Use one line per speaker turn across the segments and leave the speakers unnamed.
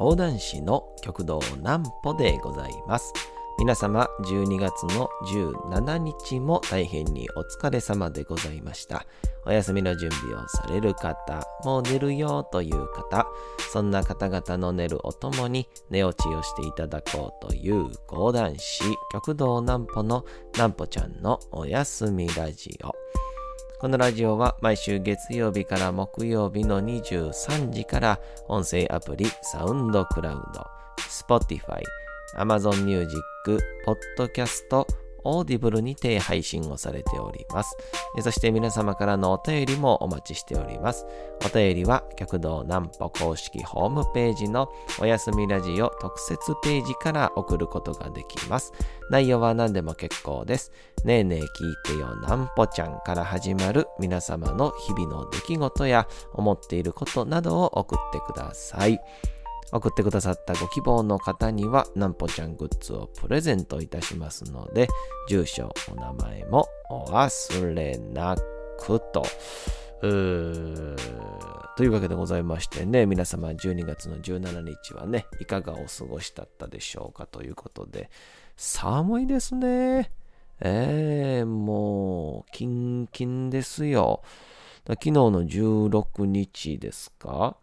講談師の極道南歩でございます。皆様、12月の17日も大変にお疲れ様でございました。お休みの準備をされる方、もう寝るよという方、そんな方々の寝るおともに寝落ちをしていただこうという講談師、極道南歩の南歩ちゃんのお休みラジオ。このラジオは毎週月曜日から木曜日の23時から音声アプリサウンドクラウド、Spotify、Amazon Music、Podcast、オーディブルにて配信をされております。そして皆様からのお便りもお待ちしております。お便りは、極道南歩公式ホームページのおやすみラジオ特設ページから送ることができます。内容は何でも結構です。ねえねえ聞いてよ南歩ちゃんから始まる皆様の日々の出来事や思っていることなどを送ってください。送ってくださったご希望の方には、なんぽちゃんグッズをプレゼントいたしますので、住所、お名前もお忘れなくと。というわけでございましてね、皆様12月の17日はね、いかがお過ごしだったでしょうかということで、寒いですね。えー、もう、キンキンですよ。昨日の16日ですか？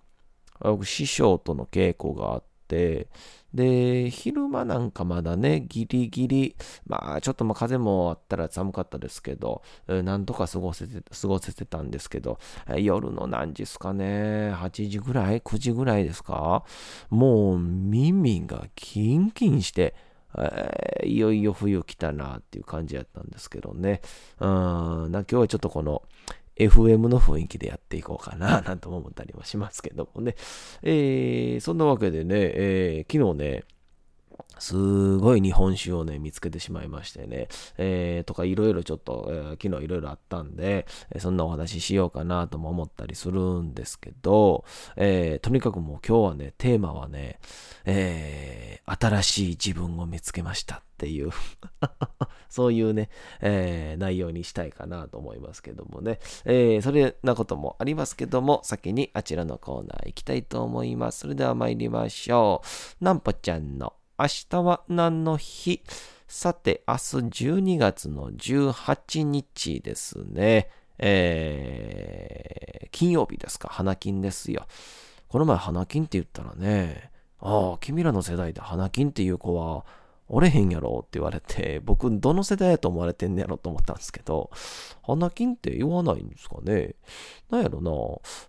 師匠との稽古があって、で、昼間なんかまだね、ギリギリ、まあ、ちょっとまあ風もあったら寒かったですけど、なんとか過ごせて、過ごせてたんですけど、夜の何時ですかね、8時ぐらい ?9 時ぐらいですか？もう耳がキンキンして、えーいよいよ冬来たなっていう感じやったんですけどね。うん、な今日はちょっとこの、FM の雰囲気でやっていこうかな、なんとも思ったりもしますけどもね。えー、そんなわけでね、えー昨日ね、すごい日本酒をね、見つけてしまいましてね、えー、とかいろいろちょっと、えー昨日いろいろあったんで、えそんなお話ししようかなとも思ったりするんですけど、えーとにかくもう今日はね、テーマはね、えー新しい自分を見つけましたっていう、そういうね、えー内容にしたいかなと思いますけどもね、えーそれなこともありますけども、先にあちらのコーナー行きたいと思います。それでは参りましょう。なんぽちゃんの明日は何の日？さて、明日12月の18日ですね。えー、金曜日ですか？花金ですよ。この前花金って言ったらね、ああ、君らの世代で花金っていう子は、おれへんやろって言われて、僕どの世代やと思われてんねやろと思ったんですけど、花金って言わないんですかね。なんやろな、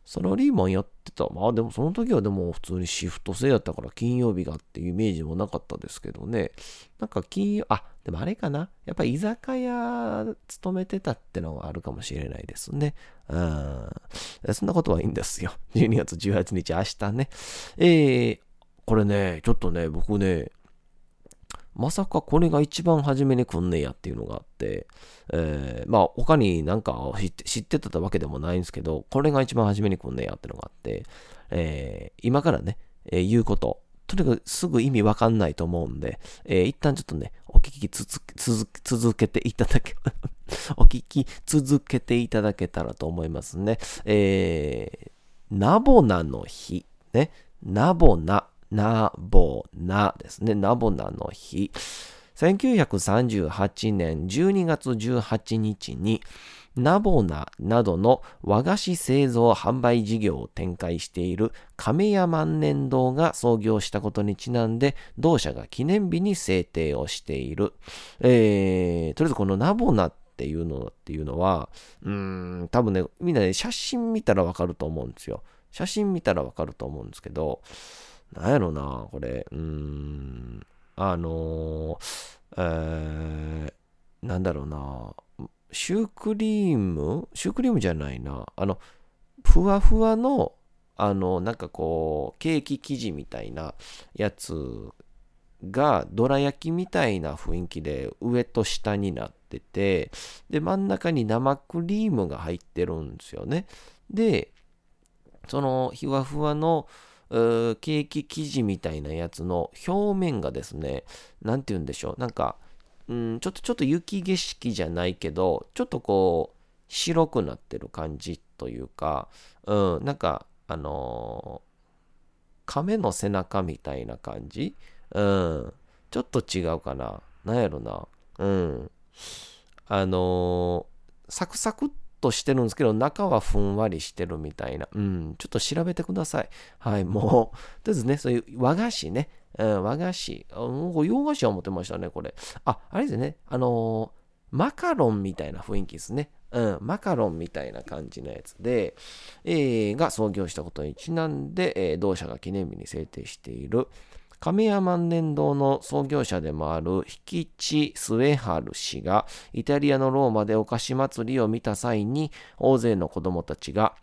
サラリーマンやってた。まあでもその時はでも普通にシフト制やったから金曜日がっていうイメージもなかったですけどね。なんか金曜、あ、でもあれかな。やっぱ居酒屋勤めてたってのはあるかもしれないですね。うん。そんなことはいいんですよ。12月18日明日ね。えー、これね、ちょっとね、僕ね、まさかこれが一番初めに来んねやっていうのがあって、えーまあ他になんか知ってたわけでもないんですけど、これが一番初めに来んねやっていうのがあって、えー今からね、えー言うこと、とにかくすぐ意味わかんないと思うんで、えー一旦ちょっとね、お聞きつつ続続けていただけ、お聞き続けていただけたらと思いますね。えー、ナボナの日、ね、ナボナ、ナボナですね。ナボナの日。1938年12月18日に、ナボナなどの和菓子製造販売事業を展開している亀屋万年堂が創業したことにちなんで、同社が記念日に制定をしている。えー、とりあえずこのナボナっていうのっていうのは、うーん、多分ね、みんなね、写真見たらわかると思うんですよ。写真見たらわかると思うんですけど、なんやろな、これ、うーん、あのー、えー、なんだろうな、シュークリーム？シュークリームじゃないな。あの、ふわふわの、あの、なんかこう、ケーキ生地みたいなやつが、どら焼きみたいな雰囲気で上と下になってて、で、真ん中に生クリームが入ってるんですよね。で、その、ふわふわの、ーケーキ生地みたいなやつの表面がですね、なんて言うんでしょう。なんか、うん、ちょっとちょっと雪景色じゃないけど、ちょっとこう、白くなってる感じというか、うん、なんか、あの亀の背中みたいな感じ？うん。ちょっと違うかな？なんやろな？うん。あのー、サクサクっとしてるんですけど、中はふんわりしてるみたいな。うん。ちょっと調べてください。はい。もう、とりあえずね、そういう和菓子ね。うん、和菓子。うん、洋菓子は思ってましたね、これ。あ、あれですね。あのー、マカロンみたいな雰囲気ですね。うん、マカロンみたいな感じのやつで、えー、が創業したことにちなんで、えー、同社が記念日に制定している、亀屋万年堂の創業者でもある引地スウェハル氏がイタリアのローマでお菓子祭りを見た際に大勢の子供たちが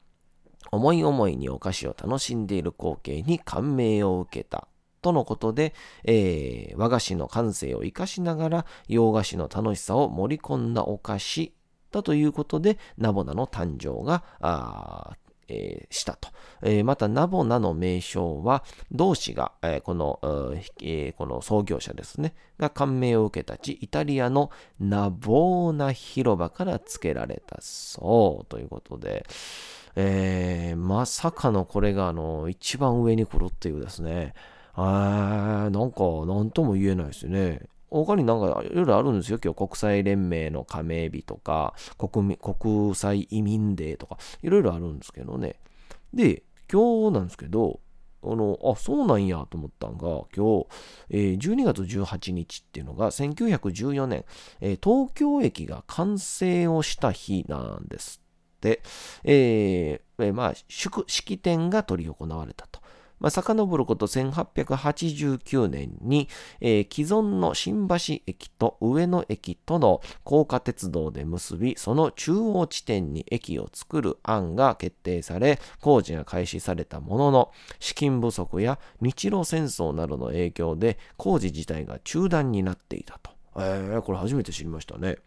思い思いにお菓子を楽しんでいる光景に感銘を受けたとのことで、えー、和菓子の感性を生かしながら洋菓子の楽しさを盛り込んだお菓子だということでナボナの誕生がえー、したと。えー、また、ナボナの名称は、同志が、えー、この、えこの創業者ですね、が感銘を受けた地、イタリアのナボーナ広場から付けられたそうということで、えまさかのこれが、あの、一番上に来るっていうですね、あなんか、なんとも言えないですね。他になんかいろいろあるんですよ。今日国際連盟の加盟日とか、国国際移民デーとか、いろいろあるんですけどね。で、今日なんですけど、あの、あ、そうなんやと思ったんが、今日、えー、12月18日っていうのが、1914年、えー、東京駅が完成をした日なんですって、えー、えー、まあ、式典が執り行われたと。まあ、遡ること1889年に、えー、既存の新橋駅と上野駅との高架鉄道で結び、その中央地点に駅を作る案が決定され、工事が開始されたものの、資金不足や日露戦争などの影響で工事自体が中断になっていたと。えー、これ初めて知りましたね。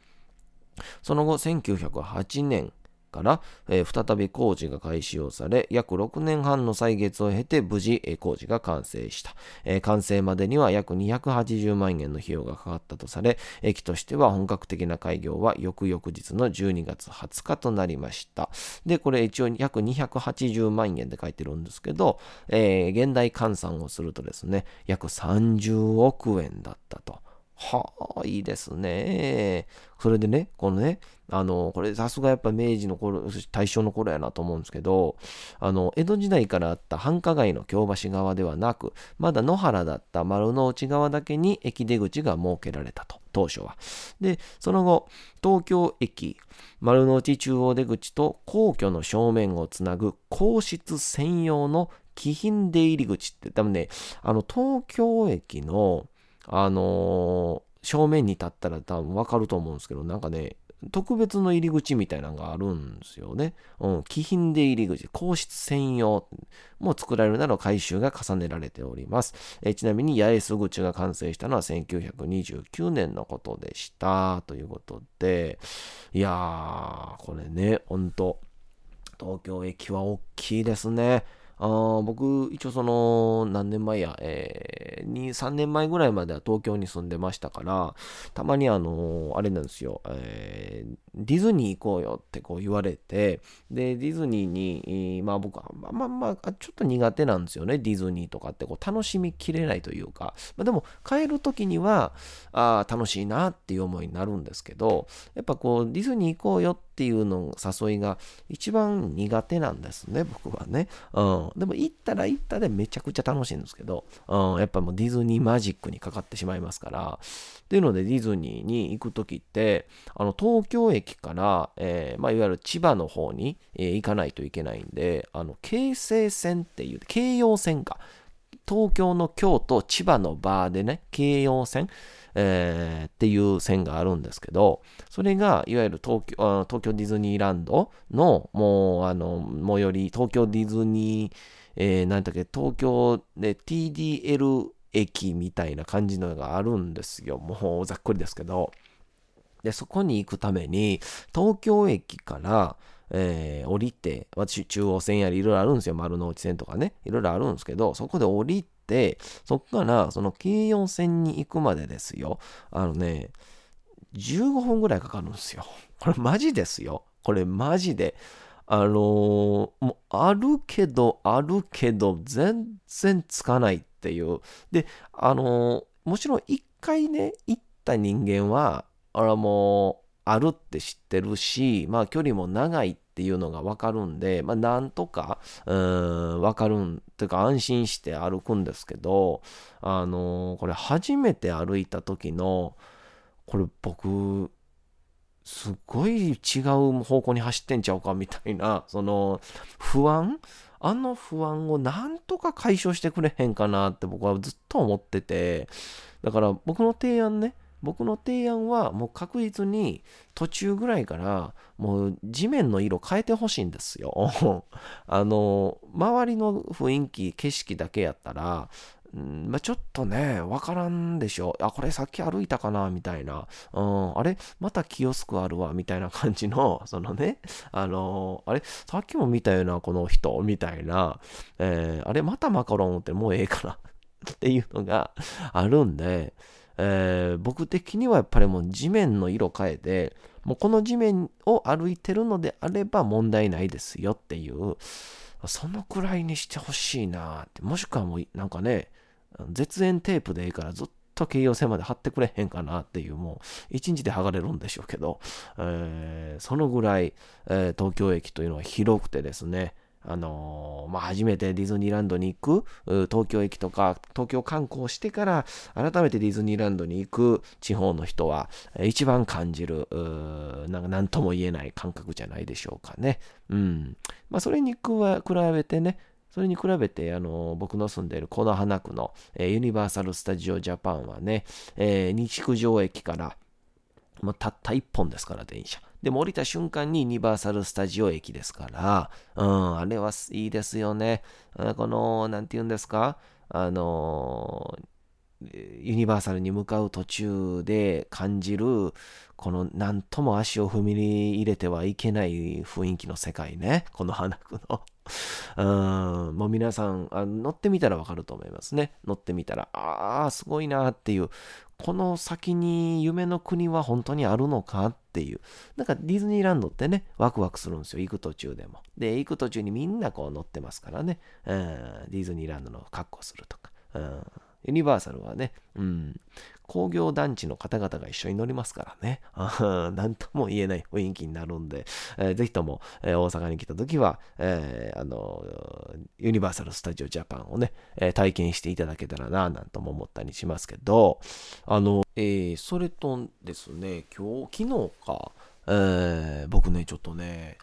その後、1908年、から、えー、再び工事が開始をされ、約6年半の歳月を経て無事、えー、工事が完成した、えー、完成までには約280万円の費用がかかったとされ、駅としては本格的な開業は翌々日の12月20日となりました。で、これ一応約280万円で書いてるんですけど、え現代換算をするとですね、約30億円だったと。はあ、いいですね。それでね、このね、あの、これさすがやっぱ明治の頃、大正の頃やなと思うんですけど、あの、江戸時代からあった繁華街の京橋側ではなく、まだ野原だった丸の内側だけに駅出口が設けられたと、当初は。で、その後、東京駅、丸の内中央出口と皇居の正面をつなぐ皇室専用の貴賓出入り口って多分ね、あの、東京駅の、あのー、正面に立ったら多分わかると思うんですけど、なんかね、特別の入り口みたいなのがあるんですよね。うん、気品で入り口、皇室専用も作られるなど改修が重ねられております。えちなみに八重洲口が完成したのは1929年のことでした。ということで、いやー、これね、ほんと、東京駅は大きいですね。あ僕、一応その、何年前や、えー、2、3年前ぐらいまでは東京に住んでましたから、たまにあの、あれなんですよ、えー、ディズニー行こうよってこう言われて、で、ディズニーに、まあ僕は、まあまあまあ、ちょっと苦手なんですよね、ディズニーとかってこう楽しみきれないというか、まあ、でも帰る時には、あ楽しいなっていう思いになるんですけど、やっぱこう、ディズニー行こうよっていうの誘いが一番苦手なんですね、僕はね。うん。でも行ったら行ったでめちゃくちゃ楽しいんですけど、うん、やっぱもうディズニーマジックにかかってしまいますから、っていうのでディズニーに行く時って、あの、東京駅から、えー、まあ、いわゆる千葉の方に、えー、行かないといけないんで、あの、京成線っていう、京葉線か。東京の京都、千葉のバーでね、京葉線、えー、っていう線があるんですけど、それが、いわゆる東京東京ディズニーランドの、もう、あの、最寄り、東京ディズニー、えー、なんだっけ、東京で TDL 駅みたいな感じのがあるんですよ。もうざっくりですけど。で、そこに行くために、東京駅から、えー、降りて、私、中央線やりいろいろあるんですよ。丸の内線とかね。いろいろあるんですけど、そこで降りて、そこから、その京葉線に行くまでですよ。あのね、15分ぐらいかかるんですよ。これマジですよ。これマジで。あのー、もうあるけど、あるけど、全然つかないっていう。で、あのー、もちろん一回ね、行った人間は、あらもう、あるって知ってるし、まあ距離も長いっていうのがわかるんで、まあなんとか、うん、わかるん、というか安心して歩くんですけど、あのー、これ初めて歩いた時の、これ僕、すっごい違う方向に走ってんちゃうかみたいな、その不安？あの不安をなんとか解消してくれへんかなって僕はずっと思ってて、だから僕の提案ね、僕の提案はもう確実に途中ぐらいからもう地面の色変えてほしいんですよ。あの、周りの雰囲気、景色だけやったら、んまあ、ちょっとね、わからんでしょ。あ、これさっき歩いたかなみたいな。うん、あれまたキヨスクあるわみたいな感じの、そのね、あのあれさっきも見たよな、この人、みたいな。えー、あれまたマカロンってもうええかなっていうのがあるんで、えー、僕的にはやっぱりもう地面の色変えて、もうこの地面を歩いてるのであれば問題ないですよっていう、そのくらいにしてほしいなって、もしくはもうなんかね、絶縁テープでいいからずっと京葉線まで貼ってくれへんかなっていう、もう一日で剥がれるんでしょうけど、えー、そのぐらい、えー、東京駅というのは広くてですね、あのー、まあ、初めてディズニーランドに行く、東京駅とか、東京観光してから、改めてディズニーランドに行く地方の人は、一番感じる、なんか何とも言えない感覚じゃないでしょうかね。うん。まあ、それに比べてね、それに比べて、あの、僕の住んでいるこの花区の、えー、ユニバーサル・スタジオ・ジャパンはね、えー、西九条駅から、もうたった一本ですから、電車。でも降りた瞬間にユニバーサル・スタジオ駅ですから、うん、あれはいいですよね。この、なんて言うんですか、あのユニバーサルに向かう途中で感じる、この何とも足を踏み入れてはいけない雰囲気の世界ね。この花区の。うん、もう皆さん、乗ってみたらわかると思いますね。乗ってみたら、ああ、すごいなっていう、この先に夢の国は本当にあるのかっていう。なんかディズニーランドってね、ワクワクするんですよ。行く途中でも。で、行く途中にみんなこう乗ってますからね。うん、ディズニーランドの格好するとか。うんユニバーサルはね、うん、工業団地の方々が一緒に乗りますからね、なんとも言えない雰囲気になるんで、えー、ぜひとも、えー、大阪に来た時は、えー、あの、ユニバーサル・スタジオ・ジャパンをね、え体験していただけたらな、なんとも思ったりしますけど、あの、えーそれとですね、今日、昨日か、え僕ね、ちょっとね、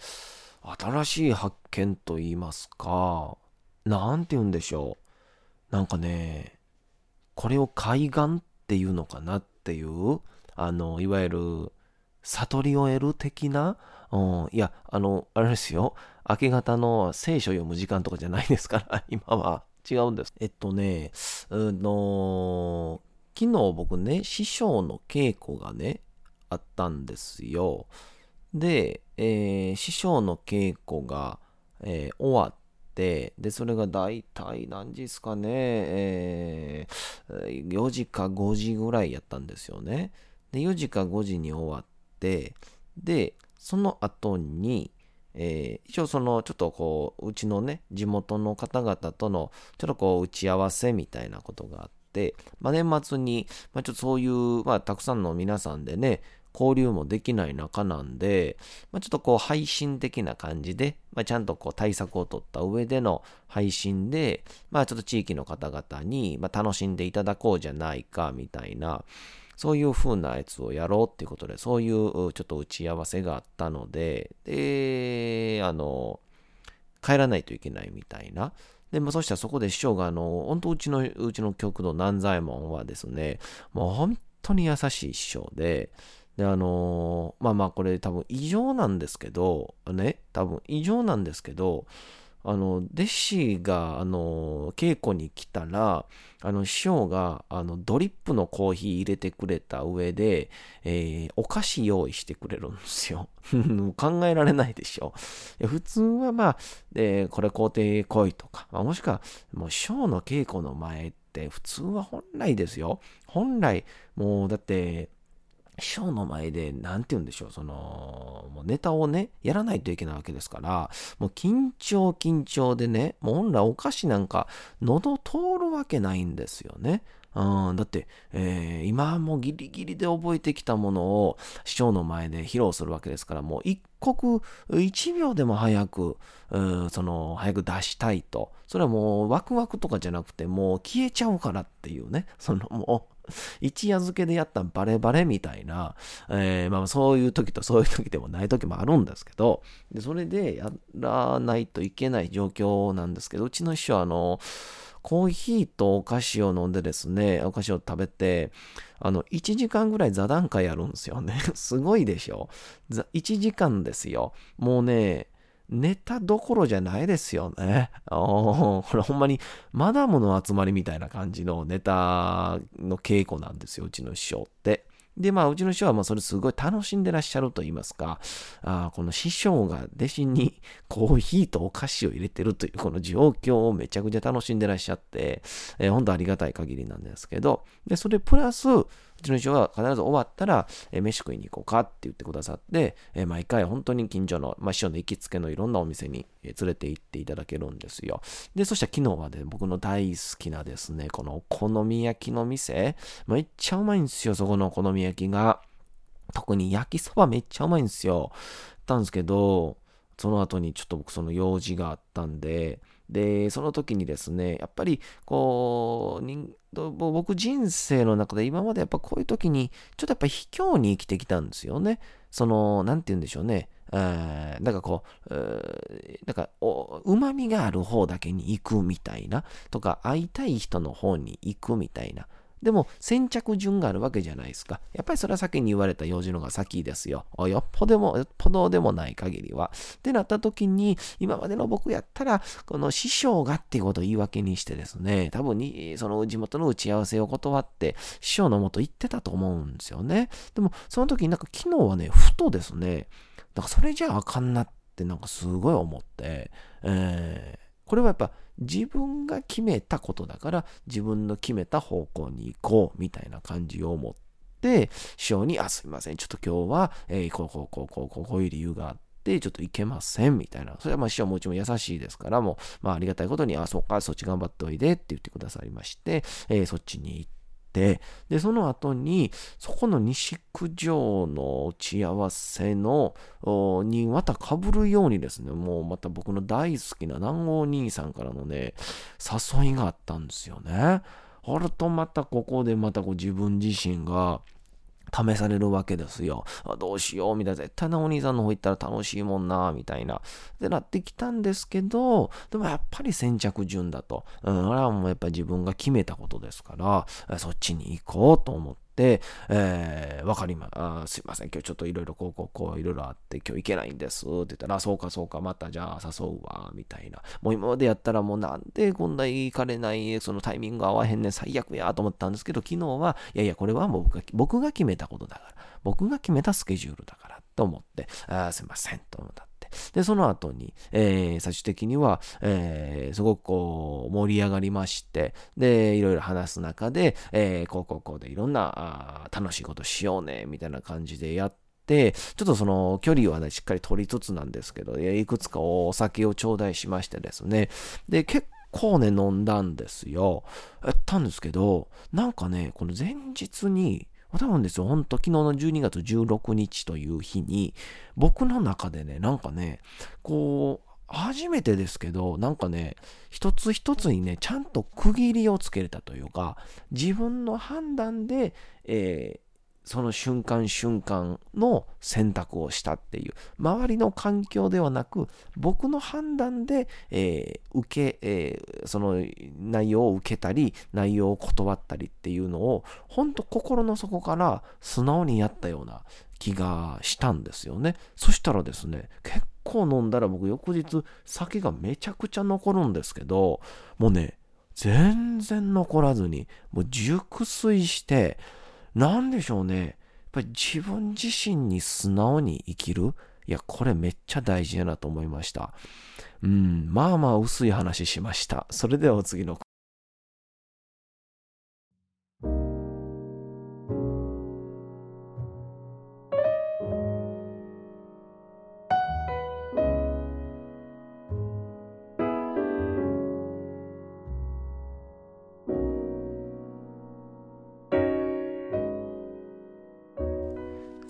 新しい発見と言いますか、なんて言うんでしょう。なんかね、これを海岸っていうのかなっていう、あの、いわゆる、悟りを得る的な、うん、いや、あの、あれですよ。明け方の聖書読む時間とかじゃないですから、今は。違うんです。えっとね、うの、昨日僕ね、師匠の稽古がね、あったんですよ。で、えー、師匠の稽古が、えー、終わっ、で、それが大体何時ですかね、えー、4時か5時ぐらいやったんですよね。で、4時か5時に終わって、で、その後に、えー、一応そのちょっとこううちのね地元の方々とのちょっとこう打ち合わせみたいなことがあって、まあ、年末に、まあ、ちょっとそういう、まあ、たくさんの皆さんでね交流もできない中なんで、まあ、ちょっとこう配信的な感じで、まあ、ちゃんとこう対策を取った上での配信で、まあちょっと地域の方々に、まあ楽しんでいただこうじゃないかみたいな、そういう風なやつをやろうっていうことで、そういうちょっと打ち合わせがあったので、で、あの、帰らないといけないみたいな。で、まあ、そしたらそこで師匠が、あの、本当うちの、うちの局の南左衛門はですね、もう本当に優しい師匠で、で、あのー、まあまあこれ多分異常なんですけど、ね、多分異常なんですけど、あの、弟子が、あの、稽古に来たら、あの、師匠が、あの、ドリップのコーヒー入れてくれた上で、えー、お菓子用意してくれるんですよ。考えられないでしょ。普通はまあ、えー、これ工程来いとか、まあ、もしくは、もう師匠の稽古の前って、普通は本来ですよ。本来、もう、だって、師匠の前で、なんて言うんでしょう、その、もうネタをね、やらないといけないわけですから、もう緊張緊張でね、もう本来お菓子なんか喉通るわけないんですよね。うん、だって、えー、今もギリギリで覚えてきたものを師匠の前で披露するわけですから、もう一刻一秒でも早く、う、その、早く出したいと。それはもうワクワクとかじゃなくて、もう消えちゃうからっていうね、そのもう、一夜漬けでやったバレバレみたいな、えー、まあそういう時とそういう時でもない時もあるんですけど、でそれでやらないといけない状況なんですけど、うちの師匠はあの、コーヒーとお菓子を飲んでですね、お菓子を食べて、あの、1時間ぐらい座談会やるんですよね。すごいでしょ？1時間ですよ。もうね、ネタどころじゃないですよね。これほんまにマダムの集まりみたいな感じのネタの稽古なんですよ、うちの師匠って。で、まあ、うちの師匠はまあそれすごい楽しんでらっしゃると言いますか、あこの師匠が弟子にコーヒーとお菓子を入れてるというこの状況をめちゃくちゃ楽しんでらっしゃって、えー、本当ありがたい限りなんですけど、で、それプラス、うちの師匠は必ず終わったら、えー、飯食いに行こうかって言ってくださって、えー、毎回本当に近所の、まあ、師匠の行きつけのいろんなお店に、連れて行っていただけるんですよ。で、そしたら昨日はね、僕の大好きなですね、このお好み焼きの店、めっちゃうまいんですよ、そこのお好み焼きが。特に焼きそばめっちゃうまいんですよ。たんですけど、その後にちょっと僕その用事があったんで、で、その時にですね、やっぱりこう、僕人生の中で今までやっぱこういう時に、ちょっとやっぱ卑怯に生きてきたんですよね。その、なんて言うんでしょうね。なんかこう、なんか、うまみがある方だけに行くみたいな、とか、会いたい人の方に行くみたいな。でも先着順があるわけじゃないですか。やっぱりそれは先に言われた用事の方が先ですよ。よっぽども、よっぽどでもない限りは。ってなった時に、今までの僕やったら、この師匠がっていうことを言い訳にしてですね、多分に、その地元の打ち合わせを断って、師匠のもと行ってたと思うんですよね。でも、その時になんか昨日はね、ふとですね、なんかそれじゃあかんなってなんかすごい思って、えー、これはやっぱ自分が決めたことだから自分の決めた方向に行こうみたいな感じを持って、師匠に、あ、すいません、ちょっと今日は、えー、こうこうこうこうこうこういう理由があって、ちょっといけませんみたいな。それはまあ師匠もちろん優しいですから、もう、まあありがたいことに、あ、そっか、そっち頑張っておいでって言ってくださりまして、えー、そっちに行って、で、その後に、そこの西九条の打ち合わせの、にまた被るようにですね、もうまた僕の大好きな南郷兄さんからのね、誘いがあったんですよね。あるとまたここでまたこう自分自身が、試されるわけですよ。どうしようみたいな。絶対なお兄さんの方行ったら楽しいもんな、みたいな。って、なってきたんですけど、でもやっぱり先着順だと。うん、あれはもうやっぱり自分が決めたことですから、そっちに行こうと思って、、えー、わかりま、あすいません、今日ちょっといろいろこうこうこういろいろあって、今日行けないんですって言ったら、そうかそうか、またじゃあ誘うわ、みたいな。もう今までやったらもうなんでこんな行かれない、そのタイミング合わへんねん、最悪やと思ったんですけど、昨日は、いやいや、これは僕が僕が決めたことだから、僕が決めたスケジュールだからと思って、あすいません、と思った。で、その後に、えー、最終的には、えー、すごくこう、盛り上がりまして、で、いろいろ話す中で、えー、こうこうこうでいろんな、あ楽しいことしようね、みたいな感じでやって、ちょっとその距離はね、しっかり取りつつなんですけど、いくつかお酒を頂戴しましてですね。で、結構ね、飲んだんですよ。やったんですけど、なんかね、この前日に、多分ですよ、ほんと昨日の12月16日という日に、僕の中でね、なんかね、こう、初めてですけど、なんかね、一つ一つにね、ちゃんと区切りをつけれたというか、自分の判断で、えその瞬間瞬間の選択をしたっていう、周りの環境ではなく、僕の判断で、えー、受け、えー、その内容を受けたり、内容を断ったりっていうのを、本当心の底から素直にやったような気がしたんですよね。そしたらですね、結構飲んだら僕翌日酒がめちゃくちゃ残るんですけど、もうね、全然残らずに、もう熟睡して、なんでしょうね。やっぱり自分自身に素直に生きる？いや、これめっちゃ大事やなと思いました。うん、まあまあ薄い話しました。それではお次の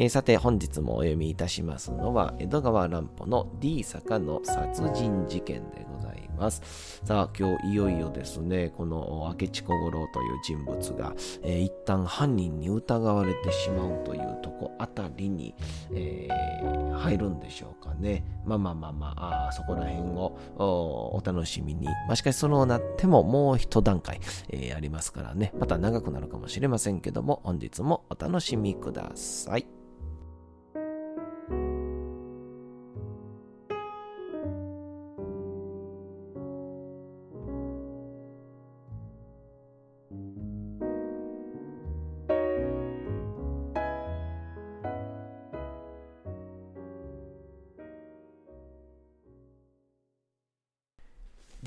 えー、さて本日もお読みいたしますのは江戸川乱歩の D 坂の殺人事件でございます。さあ今日いよいよですね、この明智小五郎という人物が、えー、一旦犯人に疑われてしまうというとこあたりに、えー、入るんでしょうかね。まあまあまあまあ、あそこら辺をお楽しみに。まあしかしそのなってももう一段階、えー、ありますからね。また長くなるかもしれませんけども、本日もお楽しみください。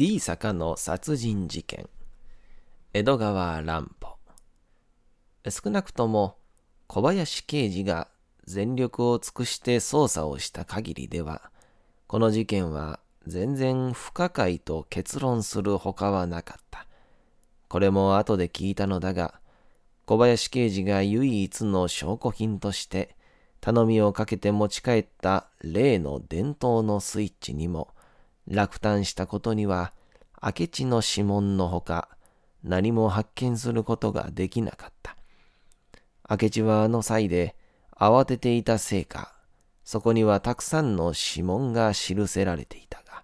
D 坂の殺人事件。江戸川乱歩。少なくとも小林刑事が全力を尽くして捜査をした限りではこの事件は全然不可解と結論するほかはなかった。これも後で聞いたのだが小林刑事が唯一の証拠品として頼みをかけて持ち帰った例の伝統のスイッチにも落胆したことには、明智の指紋のほか、何も発見することができなかった。明智はあの際で慌てていたせいか、そこにはたくさんの指紋が記せられていたが、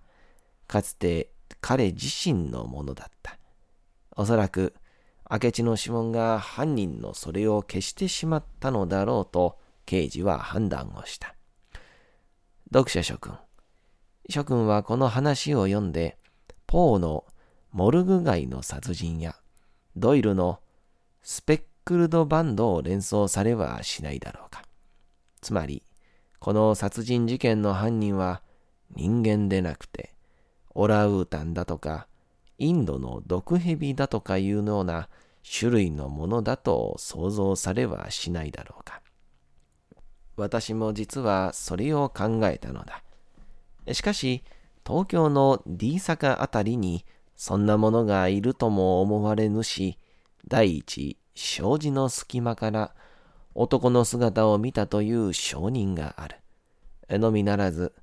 かつて彼自身のものだった。おそらく、明智の指紋が犯人のそれを消してしまったのだろうと、刑事は判断をした。読者諸君、諸君はこの話を読んで、ポーのモルグ街の殺人や、ドイルのスペックルドバンドを連想されはしないだろうか。つまり、この殺人事件の犯人は人間でなくて、オラウータンだとか、インドの毒蛇だとかいうような種類のものだと想像されはしないだろうか。私も実はそれを考えたのだ。しかし、東京の D 坂あたりにそんなものがいるとも思われぬし、第一、障子の隙間から男の姿を見たという証人がある。のみならず、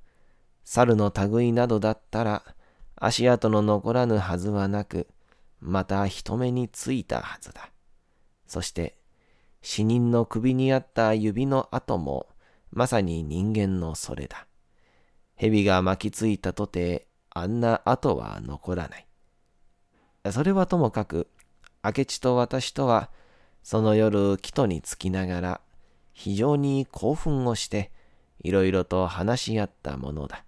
猿の類などだったら足跡の残らぬはずはなく、また人目についたはずだ。そして、死人の首にあった指の跡も、まさに人間のそれだ。蛇が巻きついたとて、あんな跡は残らない。それはともかく、明智と私とは、その夜、木戸につきながら、非常に興奮をして、いろいろと話し合ったものだ。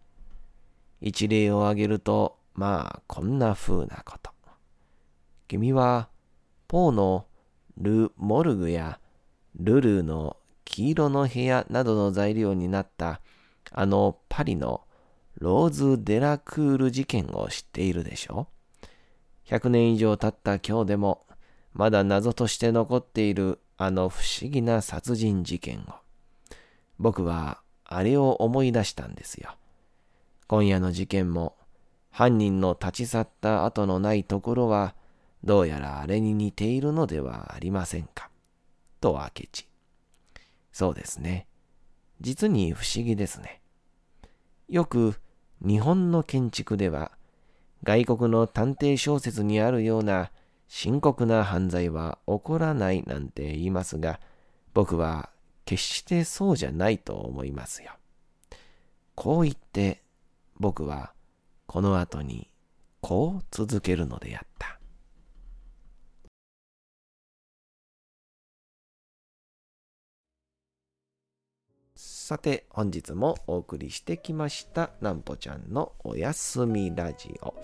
一例を挙げると、まあ、こんな風なこと。君は、ポーのル・モルグやルルーの黄色の部屋などの材料になったあのパリのローズ・デラクール事件を知っているでしょ？う ?100 年以上経った今日でも、まだ謎として残っているあの不思議な殺人事件を。僕はあれを思い出したんですよ。今夜の事件も、犯人の立ち去った後のないところは、どうやらあれに似ているのではありませんか？と明智。そうですね。実に不思議ですね。よく日本の建築では外国の探偵小説にあるような深刻な犯罪は起こらないなんて言いますが、僕は決してそうじゃないと思いますよ。こう言って僕はこの後にこう続けるのであった。さて、本日もお送りしてきました、なんぽちゃんのおやすみラジオ。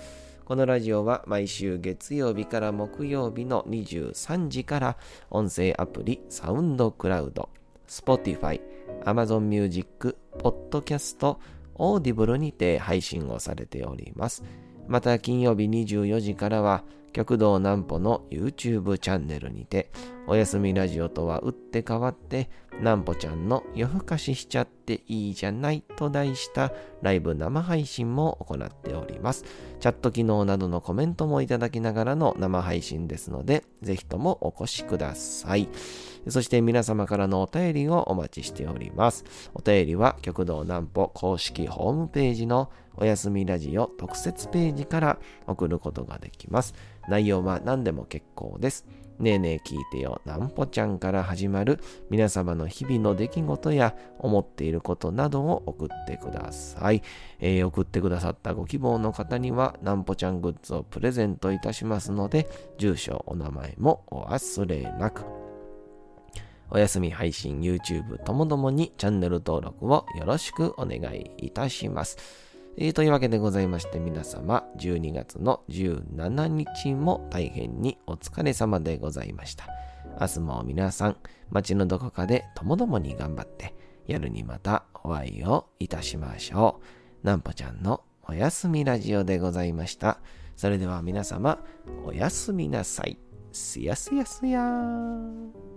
このラジオは毎週月曜日から木曜日の23時から音声アプリサウンドクラウド、Spotify、Amazon Music、Podcast、Audible にて配信をされております。また金曜日24時からは極道南歩の YouTube チャンネルにておやすみラジオとは打って変わって南歩ちゃんの夜更かししちゃっていいじゃないと題したライブ生配信も行っております。チャット機能などのコメントもいただきながらの生配信ですのでぜひともお越しください。そして皆様からのお便りをお待ちしております。お便りは極道南歩公式ホームページのおやすみラジオ特設ページから送ることができます。内容は何でも結構です。ねえねえ聞いてよ、なんぽちゃんから始まる皆様の日々の出来事や思っていることなどを送ってください。えー、送ってくださったご希望の方には、なんぽちゃんグッズをプレゼントいたしますので、住所、お名前もお忘れなく。お休み配信 YouTube ともどもにチャンネル登録をよろしくお願いいたします。えー、というわけでございまして皆様12月の17日も大変にお疲れ様でございました。明日も皆さん街のどこかでともどもに頑張って夜にまたお会いをいたしましょう。なんぽちゃんのおやすみラジオでございました。それでは皆様おやすみなさい。すやすやすやー。